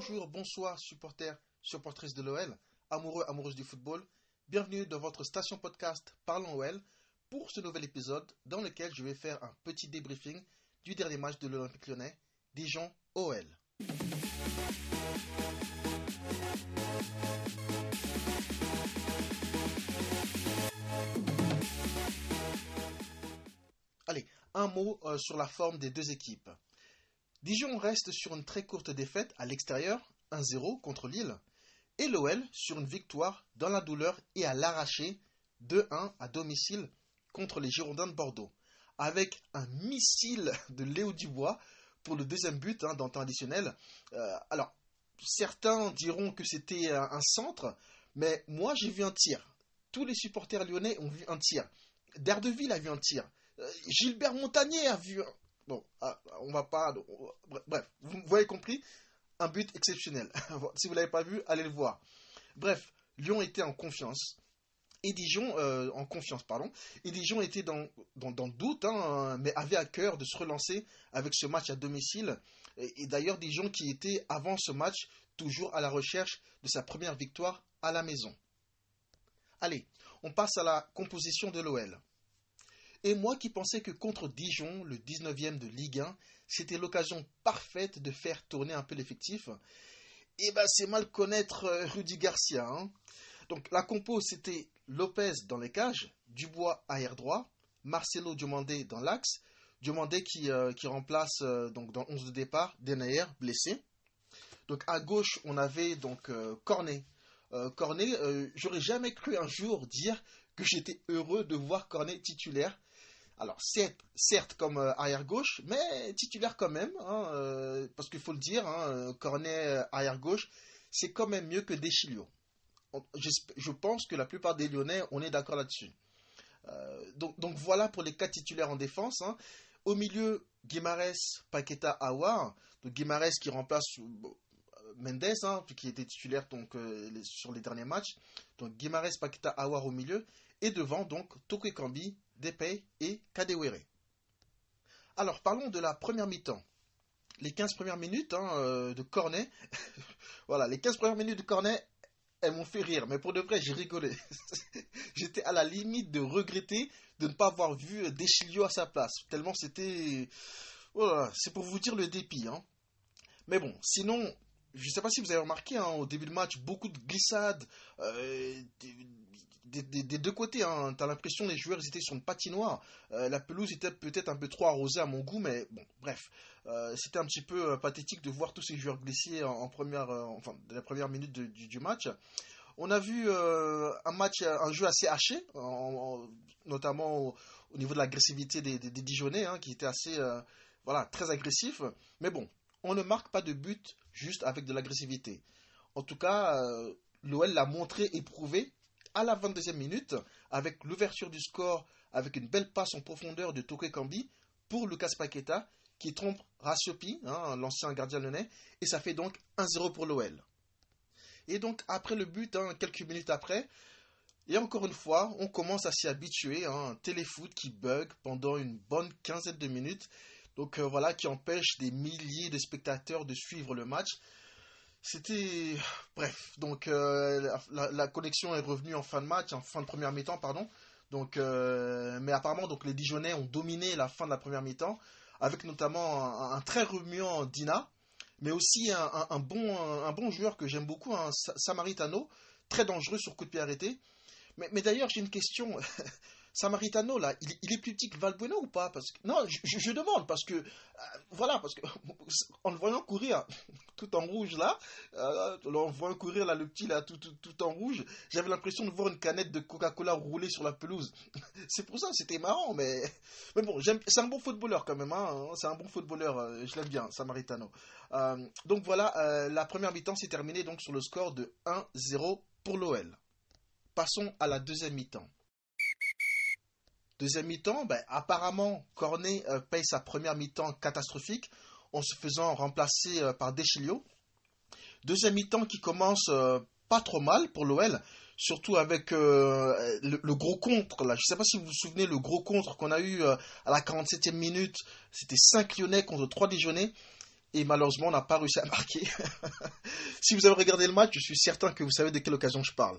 bonjour, bonsoir, supporters, supportrices de l'OL, amoureux, amoureuses du football. Bienvenue dans votre station podcast Parlons OL pour ce nouvel épisode dans lequel je vais faire un petit débriefing du dernier match de l'Olympique lyonnais, Dijon OL. Allez, un mot euh, sur la forme des deux équipes. Dijon reste sur une très courte défaite à l'extérieur, 1-0 contre Lille, et l'OL sur une victoire dans la douleur et à l'arraché, 2-1 à domicile contre les Girondins de Bordeaux, avec un missile de Léo Dubois pour le deuxième but hein, dans temps additionnel. Euh, alors, certains diront que c'était un, un centre, mais moi j'ai vu un tir. Tous les supporters lyonnais ont vu un tir. D'Ardeville a vu un tir. Euh, Gilbert Montagnier a vu. Bon, ah, on va pas. Bref, vous avez compris. Un but exceptionnel. si vous ne l'avez pas vu, allez le voir. Bref, Lyon était en confiance. Et Dijon, euh, en confiance, pardon. Et Dijon était dans, dans, dans le doute, hein, mais avait à cœur de se relancer avec ce match à domicile. Et d'ailleurs, Dijon qui était avant ce match toujours à la recherche de sa première victoire à la maison. Allez, on passe à la composition de l'OL. Et moi qui pensais que contre Dijon, le 19e de Ligue 1, c'était l'occasion parfaite de faire tourner un peu l'effectif, et ben c'est mal connaître euh, Rudy Garcia. Hein. Donc la compo c'était Lopez dans les cages, Dubois arrière droit, Marcelo Diomandé dans l'axe, Diomandé qui, euh, qui remplace euh, donc dans 11 de départ Denayer blessé. Donc à gauche on avait donc Cornet. Cornet, j'aurais jamais cru un jour dire que j'étais heureux de voir Cornet titulaire alors, certes, comme euh, arrière-gauche, mais titulaire quand même, hein, euh, parce qu'il faut le dire, hein, Cornet euh, arrière-gauche, c'est quand même mieux que Deschilio. Je pense que la plupart des Lyonnais, on est d'accord là-dessus. Donc, voilà pour les quatre titulaires en défense. Hein. Au milieu, Guimarès, Paqueta, Awar. Donc Guimarès qui remplace Mendes, qui était titulaire sur les derniers matchs. Donc Guimarès, Paqueta, Awar au milieu. Et devant, donc, Tokwe Kambi, Depay et Kadewere. Alors, parlons de la première mi-temps. Les 15 premières minutes hein, euh, de Cornet, voilà, les 15 premières minutes de Cornet, elles m'ont fait rire, mais pour de vrai, j'ai rigolé. J'étais à la limite de regretter de ne pas avoir vu Deschilio à sa place, tellement c'était... Voilà, c'est pour vous dire le dépit. Hein. Mais bon, sinon, je ne sais pas si vous avez remarqué hein, au début du match, beaucoup de glissades euh, des, deux côtés. Hein. Tu as l'impression les joueurs étaient sur une patinoire. Euh, la pelouse était peut-être un peu trop arrosée à mon goût, mais bon, bref. Euh, c'était un petit peu euh, pathétique de voir tous ces joueurs glisser en, première, enfin, la première minute du, match. On a vu un match, un jeu assez haché, en, en, notamment au, au, niveau de l'agressivité des, des, Dijonais, hein, qui était assez, voilà, très agressif. Mais bon, on ne marque pas de but juste avec de l'agressivité. En tout cas, l'OL l'a montré et prouvé à la 22e minute avec l'ouverture du score avec une belle passe en profondeur de Toké Kambi pour Lucas Paqueta qui trompe Rassiopi, hein, l'ancien gardien lyonnais, et ça fait donc 1-0 pour l'OL. Et donc après le but, hein, quelques minutes après, et encore une fois, on commence à s'y habituer, hein, un téléfoot qui bug pendant une bonne quinzaine de minutes donc euh, voilà, qui empêche des milliers de spectateurs de suivre le match. C'était. Bref, donc euh, la, la, connexion est revenue en fin de match, en fin de première mi-temps, pardon. Donc, euh, mais apparemment, donc, les Dijonais ont dominé la fin de la première mi-temps, avec notamment un, très remuant Dina, mais aussi un, bon, un, bon joueur que j'aime beaucoup, un Samaritano, très dangereux sur coup de pied arrêté. Mais d'ailleurs, j'ai une question. Samaritano, là, il, est plus petit que Valbuena ou pas? Non, je, demande, parce que, euh, voilà, parce que, en le voyant courir tout en rouge, là, euh, en voyant courir, là, le petit, là, tout, tout, tout en rouge, j'avais l'impression de voir une canette de Coca-Cola rouler sur la pelouse. c'est pour ça, c'était marrant, mais, mais bon, c'est un bon footballeur quand même, hein, c'est un bon footballeur, euh, je l'aime bien, Samaritano. Euh, donc voilà, la première mi-temps s'est terminée donc sur le score de 1-0 pour l'OL. Passons à la deuxième mi-temps. Deuxième mi-temps, ben, apparemment, Cornet euh, paye sa première mi-temps catastrophique en se faisant remplacer euh, par Deschilio. Deuxième mi-temps qui commence euh, pas trop mal pour l'OL, surtout avec le, gros contre. Là. Je ne sais pas si vous vous souvenez, le gros contre qu'on a eu à la 47e minute, c'était 5 Lyonnais contre 3 Dijonais. et malheureusement on n'a pas réussi à marquer. si vous avez regardé le match, je suis certain que vous savez de quelle occasion je parle.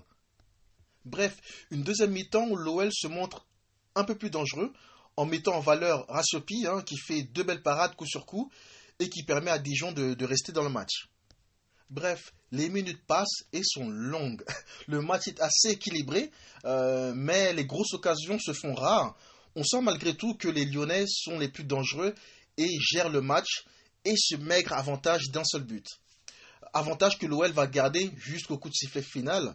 Bref, une deuxième mi-temps où l'OL se montre un peu plus dangereux en mettant en valeur Rassopi hein, qui fait deux belles parades coup sur coup et qui permet à Dijon de, rester dans le match. Bref, les minutes passent et sont longues. Le match est assez équilibré, euh, mais les grosses occasions se font rares. On sent malgré tout que les Lyonnais sont les plus dangereux et gèrent le match et ce maigre avantage d'un seul but. Avantage que l'OL va garder jusqu'au coup de sifflet final.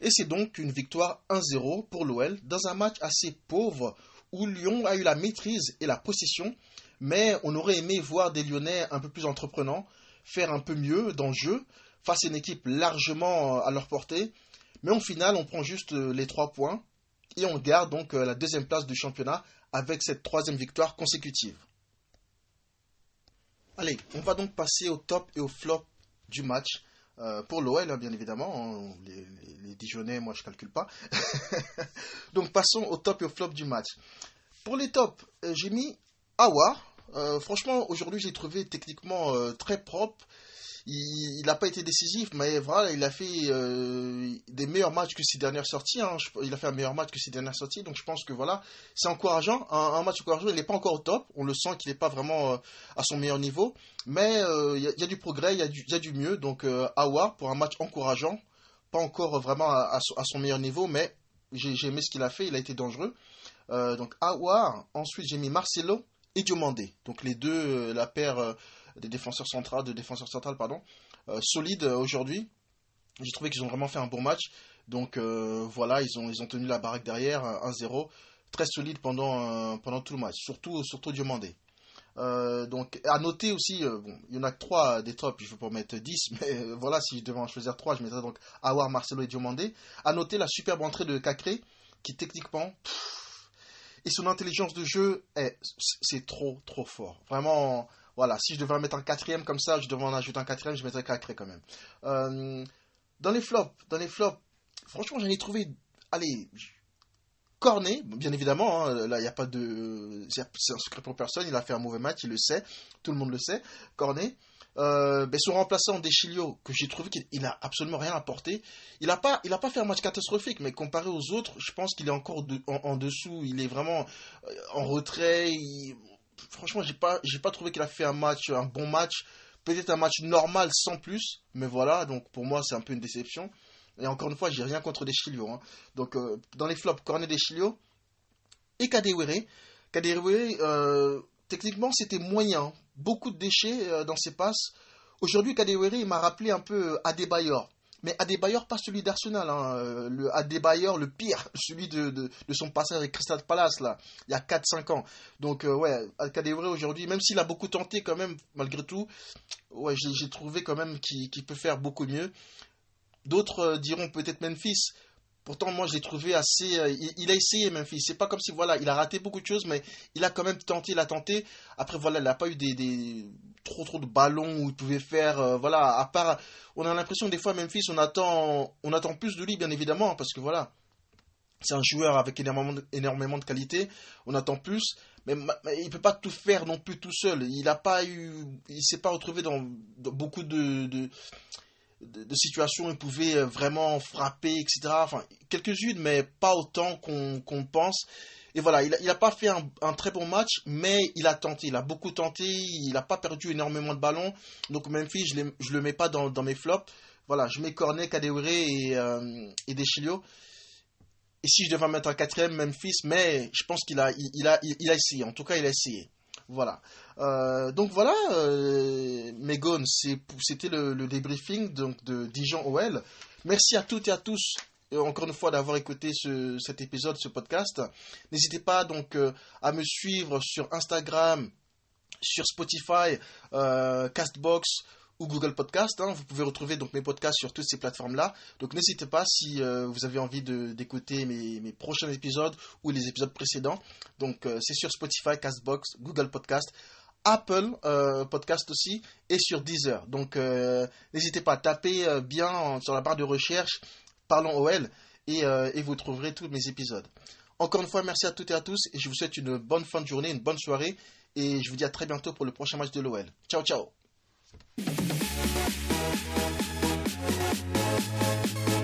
Et c'est donc une victoire 1-0 pour l'OL dans un match assez pauvre où Lyon a eu la maîtrise et la possession, mais on aurait aimé voir des Lyonnais un peu plus entreprenants, faire un peu mieux dans le jeu, face à une équipe largement à leur portée. Mais au final, on prend juste les trois points et on garde donc la deuxième place du championnat avec cette troisième victoire consécutive. Allez, on va donc passer au top et au flop du match. Euh, pour l'OL, hein, bien évidemment. Hein, les, Dijonnais, moi, je calcule pas. donc, passons au top et au flop du match. Pour les tops, euh, j'ai mis Awa. Euh, franchement, aujourd'hui, j'ai trouvé techniquement très propre il n'a pas été décisif, mais voilà, il a fait euh, des meilleurs matchs que ses dernières sorties. Hein. Il a fait un meilleur match que ses dernières sorties, donc je pense que voilà, c'est encourageant. Un, match encourageant, il n'est pas encore au top. On le sent qu'il n'est pas vraiment euh, à son meilleur niveau, mais euh, il y, a du progrès, il y, a du mieux. Donc Awa pour un match encourageant, pas encore vraiment à, son meilleur niveau, mais j'ai aimé ce qu'il a fait. Il a été dangereux. donc Awa. Ensuite, j'ai mis Marcelo et Diomandé. Donc les deux, la paire des défenseurs centrales, de défenseurs centrales, pardon, euh, solides euh, aujourd'hui. J'ai trouvé qu'ils ont vraiment fait un bon match. Donc euh, voilà, ils ont, ils ont tenu la baraque derrière, 1-0. Très solide pendant, pendant tout le match, surtout, surtout Diomandé. donc à noter aussi, il y en a que 3 des tops, je veux pas mettre 10, mais voilà, si je devais en choisir 3, je mettrais donc Awar, Marcelo et Diomandé. À noter la superbe entrée de Cacré, qui techniquement, et son intelligence de jeu, c'est trop, trop fort. Vraiment, voilà, si je devais en mettre un quatrième comme ça, je devais en ajouter un quatrième, je mettrais Cacré quand même. Euh, dans les flops, dans les flops, franchement, j'en ai trouvé, allez, Cornet, bien évidemment, hein, là, il n'y a pas de. C'est un secret pour personne, il a fait un mauvais match, il le sait, tout le monde le sait. Cornet. Euh, ben, son remplaçant Deschilio, que j'ai trouvé qu'il n'a absolument rien apporté. Il n'a pas fait un match catastrophique, mais comparé aux autres, je pense qu'il est encore en, dessous. Il est vraiment euh, en retrait franchement, j'ai pas, j'ai pas trouvé qu'il a fait un match, un bon match. Peut-être un match normal sans plus, mais voilà. Donc pour moi, c'est un peu une déception. Et encore une fois, j'ai rien contre des Hein. Donc euh, dans les flops, Cornet des Chilio et Kadewere. Kadewere, euh, techniquement, c'était moyen. Beaucoup de déchets euh, dans ses passes. Aujourd'hui, Kadewere, m'a rappelé un peu Adebayor. Mais Adebayor, pas celui d'Arsenal. Hein. Euh, le Adebayor, le pire, celui de, de, son passage avec Crystal Palace, là, il y a 4-5 ans. Donc, euh, ouais, Kadewere aujourd'hui, même s'il a beaucoup tenté quand même, malgré tout, ouais, j'ai trouvé quand même qu'il peut faire beaucoup mieux. D'autres euh, diront peut-être Memphis. Pourtant, moi, je l'ai trouvé assez. Euh, il, a essayé, Memphis. C'est pas comme si, voilà, il a raté beaucoup de choses, mais il a quand même tenté, il a tenté. Après, voilà, il n'a pas eu des, trop, trop de ballons où il pouvait faire. Euh, voilà, à part. On a l'impression, des fois, Memphis, on attend, on attend plus de lui, bien évidemment, parce que voilà. C'est un joueur avec énormément de, énormément qualité. On attend plus. Mais, il ne peut pas tout faire non plus tout seul. Il n'a pas eu. Il s'est pas retrouvé dans, beaucoup de, situations où il pouvait euh, vraiment frapper, etc. Enfin, quelques-unes, mais pas autant qu'on pense. Et voilà, il n'a pas fait un, très bon match, mais il a tenté, il a beaucoup tenté, il n'a pas perdu énormément de ballons. Donc Memphis, je ne le mets pas dans, mes flops. Voilà, je mets Cornet, Kadewere et, euh, et. Et si je devais mettre un quatrième, Memphis, mais je pense qu'il a, il, a, il a essayé. En tout cas, il a essayé. Voilà. Euh, donc voilà, euh, c'était le, débriefing de Dijon OL. Merci à toutes et à tous euh, encore une fois d'avoir écouté cet épisode, ce podcast. N'hésitez pas donc à me suivre sur Instagram, sur Spotify, Castbox ou Google Podcast. Hein. Vous pouvez retrouver donc mes podcasts sur toutes ces plateformes-là. Donc n'hésitez pas si euh, vous avez envie d'écouter mes, prochains épisodes ou les épisodes précédents. Donc euh, c'est sur Spotify, Castbox, Google Podcast. Apple euh, Podcast aussi et sur Deezer. Donc n'hésitez pas à taper bien sur la barre de recherche Parlons OL et, et vous trouverez tous mes épisodes. Encore une fois, merci à toutes et à tous et je vous souhaite une bonne fin de journée, une bonne soirée et je vous dis à très bientôt pour le prochain match de l'OL. Ciao ciao Thank you.